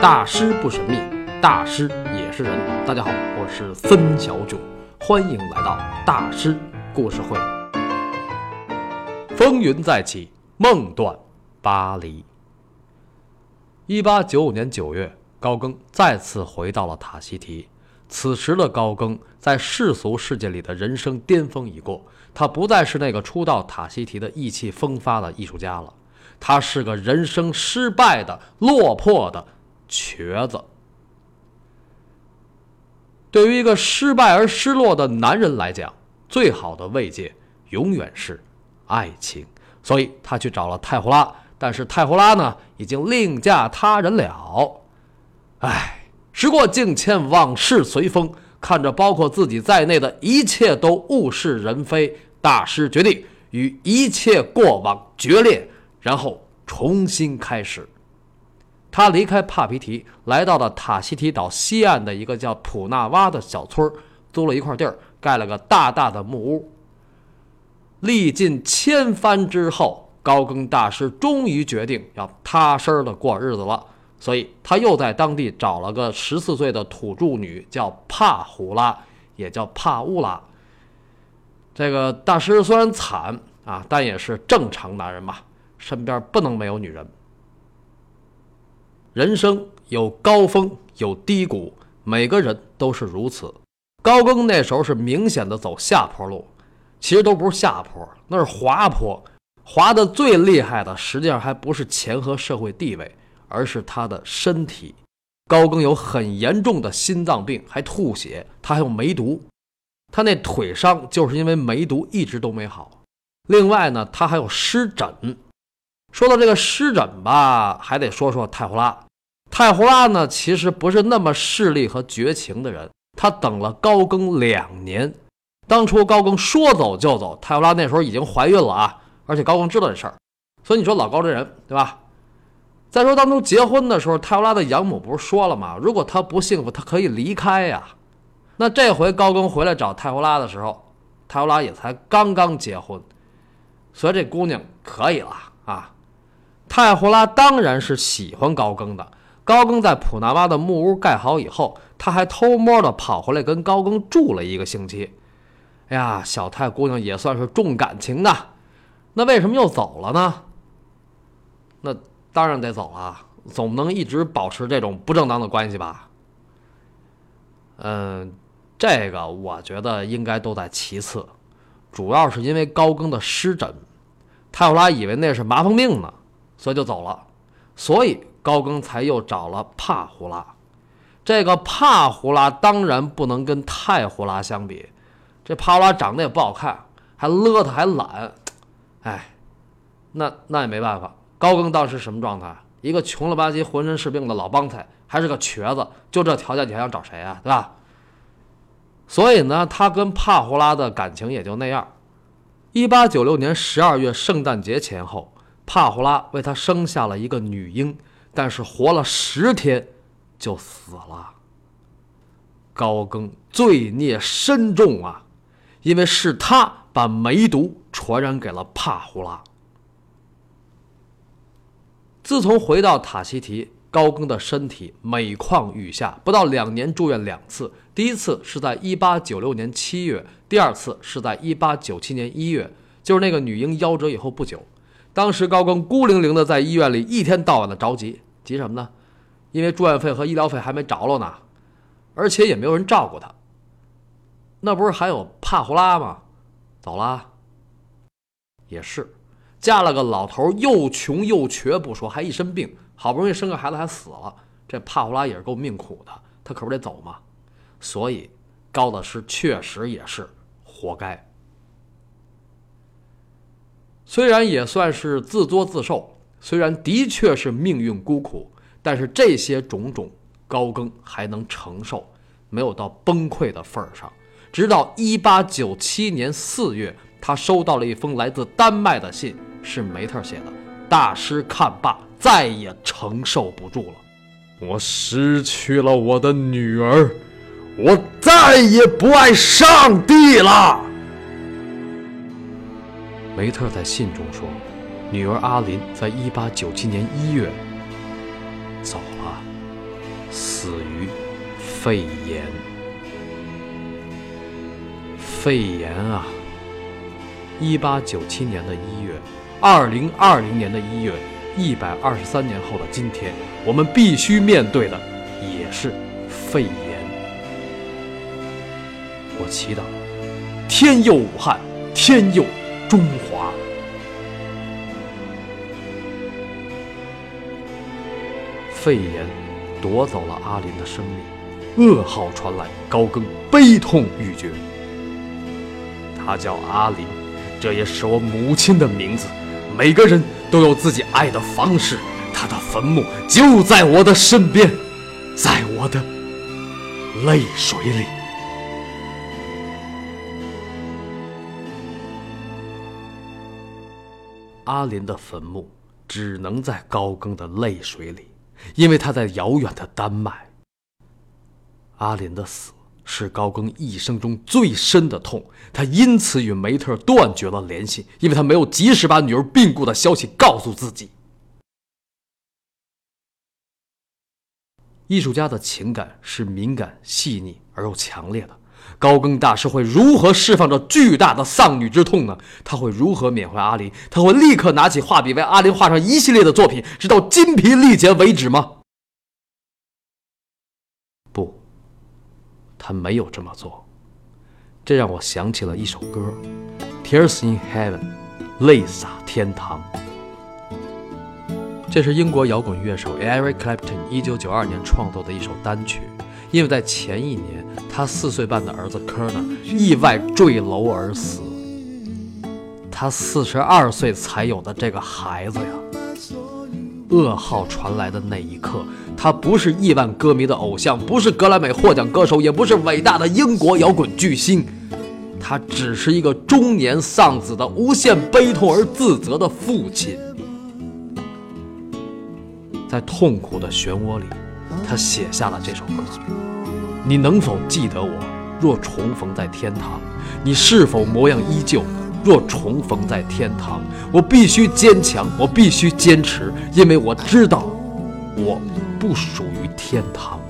大师不神秘，大师也是人。大家好，我是孙小九，欢迎来到大师故事会。风云再起，梦断巴黎。一八九五年九月，高更再次回到了塔希提。此时的高更在世俗世界里的人生巅峰已过，他不再是那个初到塔希提的意气风发的艺术家了，他是个人生失败的、落魄的瘸子。对于一个失败而失落的男人来讲，最好的慰藉永远是爱情，所以他去找了泰胡拉，但是泰胡拉呢，已经另嫁他人了。唉。时过境迁，往事随风。看着包括自己在内的一切都物是人非，大师决定与一切过往决裂，然后重新开始。他离开帕皮提，来到了塔希提岛西岸的一个叫普纳瓦的小村租了一块地儿，盖了个大大的木屋。历尽千帆之后，高更大师终于决定要踏实的过日子了。所以他又在当地找了个十四岁的土著女，叫帕胡拉，也叫帕乌拉。这个大师虽然惨啊，但也是正常男人嘛，身边不能没有女人。人生有高峰有低谷，每个人都是如此。高更那时候是明显的走下坡路，其实都不是下坡，那是滑坡。滑的最厉害的，实际上还不是钱和社会地位。而是他的身体，高更有很严重的心脏病，还吐血，他还有梅毒，他那腿伤就是因为梅毒一直都没好。另外呢，他还有湿疹。说到这个湿疹吧，还得说说太胡拉。太胡拉呢，其实不是那么势利和绝情的人，他等了高更两年。当初高更说走就走，太胡拉那时候已经怀孕了啊，而且高更知道这事儿，所以你说老高这人，对吧？再说当初结婚的时候，泰乌拉的养母不是说了吗？如果他不幸福，他可以离开呀。那这回高更回来找泰乌拉的时候，泰乌拉也才刚刚结婚，所以这姑娘可以了啊。泰胡拉当然是喜欢高更的。高更在普纳瓦的木屋盖好以后，他还偷摸的跑回来跟高更住了一个星期。哎呀，小泰姑娘也算是重感情的。那为什么又走了呢？那。当然得走了，总不能一直保持这种不正当的关系吧？嗯，这个我觉得应该都在其次，主要是因为高更的湿疹，泰奥拉以为那是麻风病呢，所以就走了，所以高更才又找了帕胡拉。这个帕胡拉当然不能跟泰胡拉相比，这帕胡拉长得也不好看，还邋遢还懒，哎，那那也没办法。高更当时什么状态？一个穷了吧唧、浑身是病的老帮菜，还是个瘸子，就这条件，你还想找谁啊？对吧？所以呢，他跟帕胡拉的感情也就那样。一八九六年十二月圣诞节前后，帕胡拉为他生下了一个女婴，但是活了十天就死了。高更罪孽深重啊，因为是他把梅毒传染给了帕胡拉。自从回到塔希提，高更的身体每况愈下，不到两年住院两次。第一次是在1896年7月，第二次是在1897年1月，就是那个女婴夭折以后不久。当时高更孤零零的在医院里，一天到晚的着急，急什么呢？因为住院费和医疗费还没着落呢，而且也没有人照顾他。那不是还有帕胡拉吗？走了，也是。嫁了个老头，又穷又瘸不说，还一身病，好不容易生个孩子还死了，这帕胡拉也是够命苦的，他可不得走吗？所以高大师确实也是活该。虽然也算是自作自受，虽然的确是命运孤苦，但是这些种种高更还能承受，没有到崩溃的份儿上。直到一八九七年四月，他收到了一封来自丹麦的信。是梅特写的。大师看罢，再也承受不住了。我失去了我的女儿，我再也不爱上帝了。梅特在信中说，女儿阿林在一八九七年一月走了。死于肺炎。肺炎啊！一八九七年的一月，二零二零年的一月，一百二十三年后的今天，我们必须面对的也是肺炎。我祈祷，天佑武汉，天佑中华。肺炎夺走了阿林的生命，噩耗传来，高更悲痛欲绝。他叫阿林，这也是我母亲的名字。每个人都有自己爱的方式，他的坟墓就在我的身边，在我的泪水里。阿林的坟墓只能在高更的泪水里，因为他在遥远的丹麦。阿林的死。是高更一生中最深的痛，他因此与梅特断绝了联系，因为他没有及时把女儿病故的消息告诉自己。艺术家的情感是敏感、细腻而又强烈的。高更大师会如何释放着巨大的丧女之痛呢？他会如何缅怀阿林？他会立刻拿起画笔为阿林画上一系列的作品，直到筋疲力竭为止吗？不他没有这么做，这让我想起了一首歌，《Tears in Heaven》，泪洒天堂。这是英国摇滚乐手 Eric Clapton 1992年创作的一首单曲，因为在前一年，他四岁半的儿子 k e r n e r 意外坠楼而死。他四十二岁才有的这个孩子呀，噩耗传来的那一刻。他不是亿万歌迷的偶像，不是格莱美获奖歌手，也不是伟大的英国摇滚巨星，他只是一个中年丧子的无限悲痛而自责的父亲。在痛苦的漩涡里，他写下了这首歌。你能否记得我？若重逢在天堂，你是否模样依旧？若重逢在天堂，我必须坚强，我必须坚持，因为我知道，我。不属于天堂。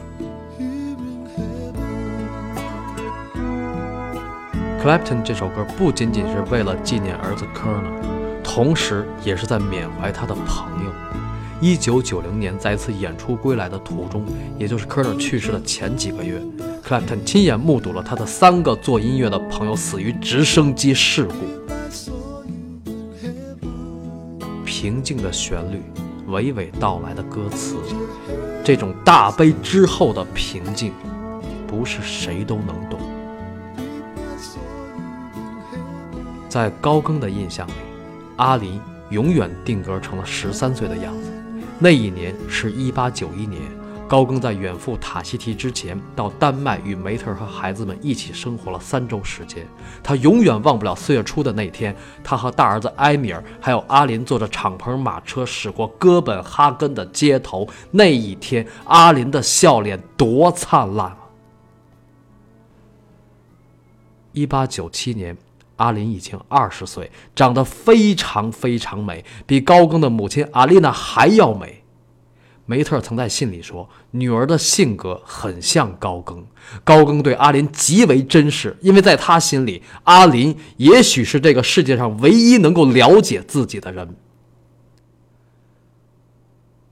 Clapton 这首歌不仅仅是为了纪念儿子 k e r n e r 同时也是在缅怀他的朋友。一九九零年，在一次演出归来的途中，也就是 k e r n e r 去世的前几个月，Clapton 亲眼目睹了他的三个做音乐的朋友死于直升机事故。平静的旋律。娓娓道来的歌词，这种大悲之后的平静，不是谁都能懂。在高更的印象里，阿林永远定格成了十三岁的样子。那一年是一八九一年。高更在远赴塔希提之前，到丹麦与梅特和孩子们一起生活了三周时间。他永远忘不了四月初的那天，他和大儿子埃米尔还有阿林坐着敞篷马车驶过哥本哈根的街头。那一天，阿林的笑脸多灿烂啊！一八九七年，阿林已经二十岁，长得非常非常美，比高更的母亲阿丽娜还要美。梅特曾在信里说，女儿的性格很像高更，高更对阿林极为珍视，因为在他心里，阿林也许是这个世界上唯一能够了解自己的人。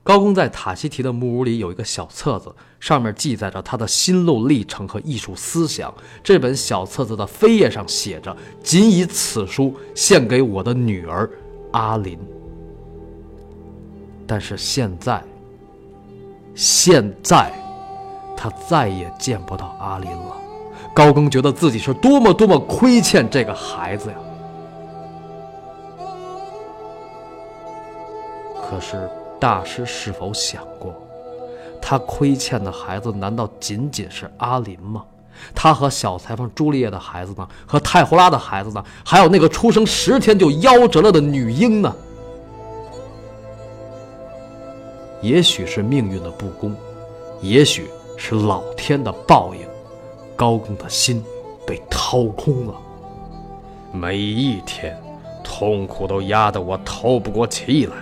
高更在塔希提的木屋里有一个小册子，上面记载着他的心路历程和艺术思想。这本小册子的扉页上写着：“仅以此书献给我的女儿阿林。”但是现在。现在，他再也见不到阿林了。高更觉得自己是多么多么亏欠这个孩子呀！可是大师是否想过，他亏欠的孩子难道仅仅是阿林吗？他和小裁缝朱丽叶的孩子呢？和泰胡拉的孩子呢？还有那个出生十天就夭折了的女婴呢？也许是命运的不公，也许是老天的报应，高更的心被掏空了。每一天，痛苦都压得我透不过气来，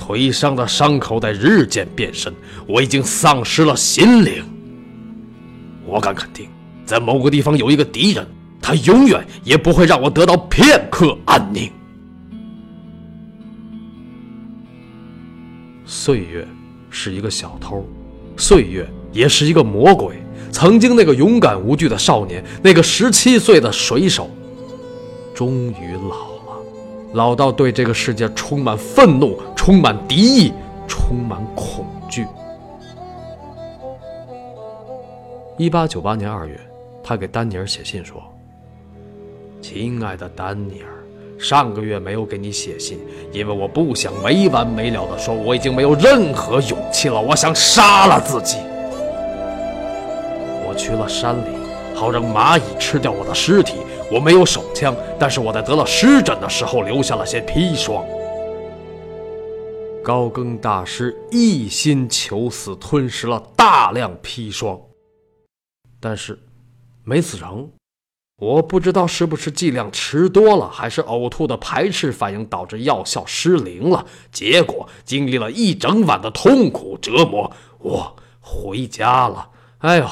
腿上的伤口在日渐变深，我已经丧失了心灵。我敢肯定，在某个地方有一个敌人，他永远也不会让我得到片刻安宁。岁月是一个小偷，岁月也是一个魔鬼。曾经那个勇敢无惧的少年，那个十七岁的水手，终于老了，老到对这个世界充满愤怒，充满敌意，充满恐惧。一八九八年二月，他给丹尼尔写信说：“亲爱的丹尼尔，上个月没有给你写信，因为我不想没完没了的说我已经没有任何勇气了，我想杀了自己。”我去了山里，好让蚂蚁吃掉我的尸体。我没有手枪，但是我在得了湿疹的时候留下了些砒霜。高更大师一心求死，吞食了大量砒霜，但是没死成。我不知道是不是剂量吃多了，还是呕吐的排斥反应导致药效失灵了。结果经历了一整晚的痛苦折磨，我回家了。哎呦！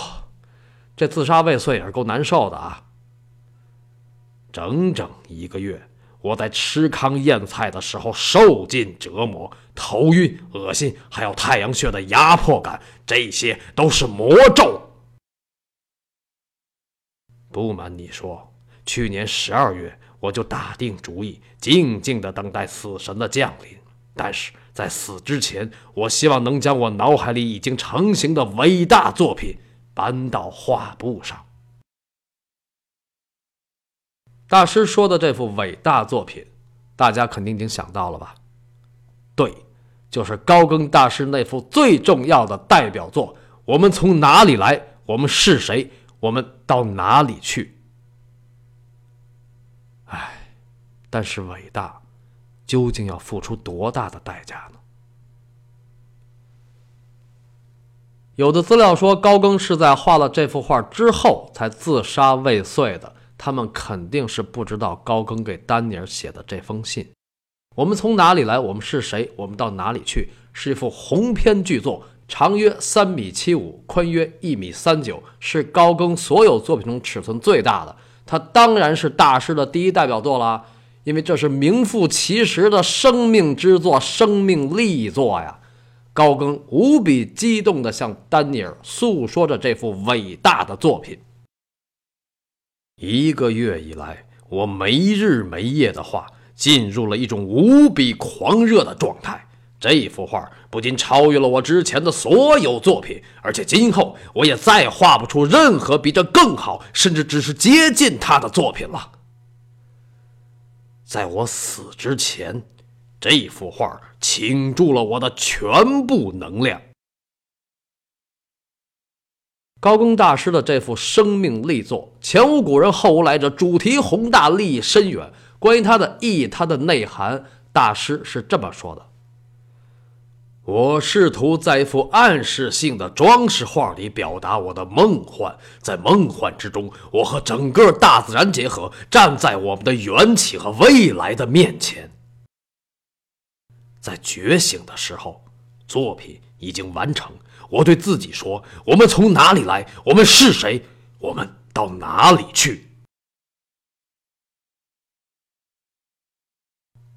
这自杀未遂也是够难受的啊！整整一个月，我在吃糠咽菜的时候受尽折磨，头晕、恶心，还有太阳穴的压迫感，这些都是魔咒。不瞒你说，去年十二月我就打定主意，静静的等待死神的降临。但是在死之前，我希望能将我脑海里已经成型的伟大作品。搬到画布上。大师说的这幅伟大作品，大家肯定已经想到了吧？对，就是高更大师那幅最重要的代表作。我们从哪里来？我们是谁？我们到哪里去？唉，但是伟大，究竟要付出多大的代价呢？有的资料说，高更是在画了这幅画之后才自杀未遂的。他们肯定是不知道高更给丹尼尔写的这封信。我们从哪里来？我们是谁？我们到哪里去？是一幅鸿篇巨作，长约三米七五，宽约一米三九，是高更所有作品中尺寸最大的。它当然是大师的第一代表作了，因为这是名副其实的生命之作、生命力作呀。高更无比激动地向丹尼尔诉说着这幅伟大的作品。一个月以来，我没日没夜的画，进入了一种无比狂热的状态。这幅画不仅超越了我之前的所有作品，而且今后我也再画不出任何比这更好，甚至只是接近他的作品了。在我死之前。这幅画倾注了我的全部能量。高更大师的这幅生命力作，前无古人后无来者，主题宏大，利益深远。关于它的意义，它的内涵，大师是这么说的：“我试图在一幅暗示性的装饰画里表达我的梦幻，在梦幻之中，我和整个大自然结合，站在我们的缘起和未来的面前。”在觉醒的时候，作品已经完成。我对自己说：“我们从哪里来？我们是谁？我们到哪里去？”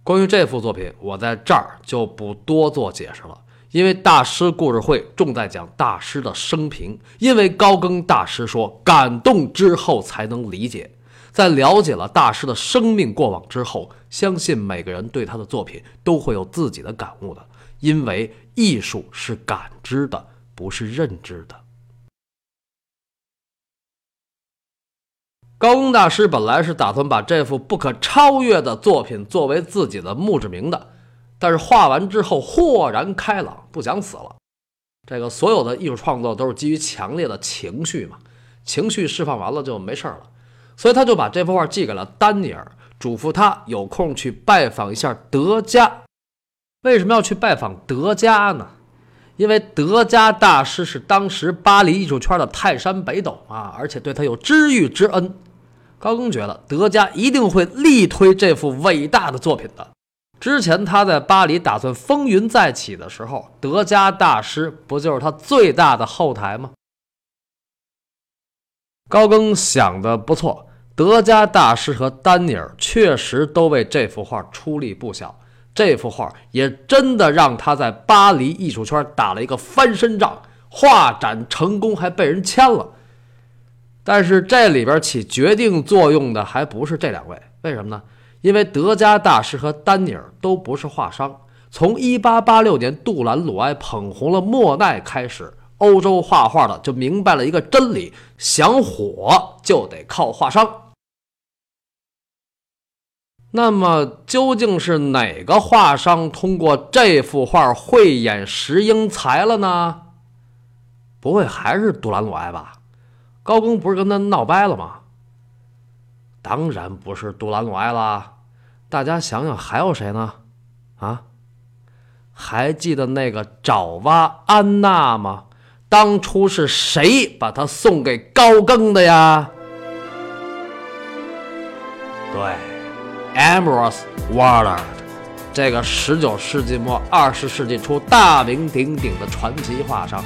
关于这幅作品，我在这儿就不多做解释了，因为大师故事会重在讲大师的生平。因为高更大师说：“感动之后才能理解。”在了解了大师的生命过往之后，相信每个人对他的作品都会有自己的感悟的，因为艺术是感知的，不是认知的。高更大师本来是打算把这幅不可超越的作品作为自己的墓志铭的，但是画完之后豁然开朗，不想死了。这个所有的艺术创作都是基于强烈的情绪嘛，情绪释放完了就没事了。所以他就把这幅画寄给了丹尼尔，嘱咐他有空去拜访一下德加。为什么要去拜访德加呢？因为德加大师是当时巴黎艺术圈的泰山北斗啊，而且对他有知遇之恩。高更觉得德加一定会力推这幅伟大的作品的。之前他在巴黎打算风云再起的时候，德加大师不就是他最大的后台吗？高更想的不错，德加大师和丹尼尔确实都为这幅画出力不小。这幅画也真的让他在巴黎艺术圈打了一个翻身仗，画展成功，还被人签了。但是这里边起决定作用的还不是这两位，为什么呢？因为德加大师和丹尼尔都不是画商。从1886年杜兰鲁埃捧红了莫奈开始，欧洲画画的就明白了一个真理：想火就得靠画商。那么究竟是哪个画商通过这幅画慧眼识英才了呢？不会还是杜兰鲁埃吧？高更不是跟他闹掰了吗？当然不是杜兰鲁埃了。大家想想还有谁呢？啊？还记得那个爪哇安娜吗？当初是谁把她送给高更的呀？对。Ambrose Warlord，这个十九世纪末二十世纪初大名鼎鼎的传奇画商，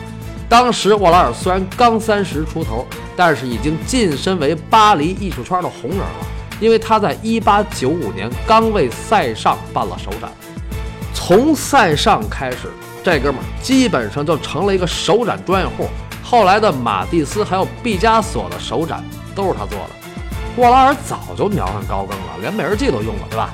当时沃拉尔虽然刚三十出头，但是已经晋升为巴黎艺术圈的红人了，因为他在一八九五年刚为塞尚办了首展，从塞尚开始，这哥们儿基本上就成了一个首展专业户，后来的马蒂斯还有毕加索的首展都是他做的。沃拉尔早就瞄上高更了，连美人计都用了，对吧？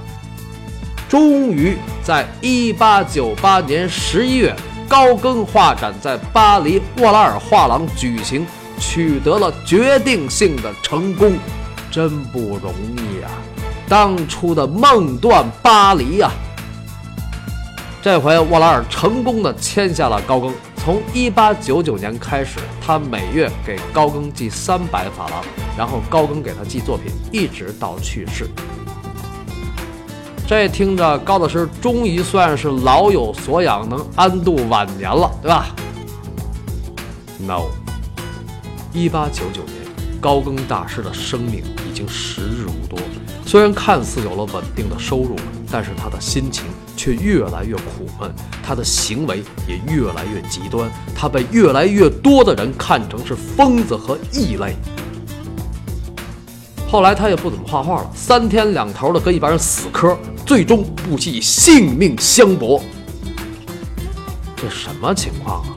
终于在1898年11月，高更画展在巴黎沃拉尔画廊举行，取得了决定性的成功，真不容易啊！当初的梦断巴黎啊！这回沃拉尔成功的签下了高更。从一八九九年开始，他每月给高更寄三百法郎，然后高更给他寄作品，一直到去世。这听着，高大师终于算是老有所养，能安度晚年了，对吧？No，一八九九年，高更大师的生命已经时日无多。虽然看似有了稳定的收入，但是他的心情却越来越苦闷，他的行为也越来越极端，他被越来越多的人看成是疯子和异类。后来他也不怎么画画了，三天两头的跟一帮人死磕，最终不惜性命相搏。这什么情况啊？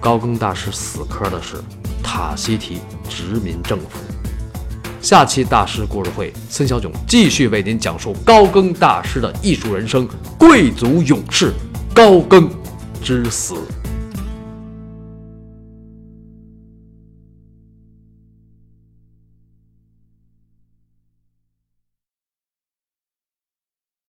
高更大师死磕的是塔希提殖民政府。下期大师故事会，孙小囧继续为您讲述高更大师的艺术人生——贵族勇士高更之死。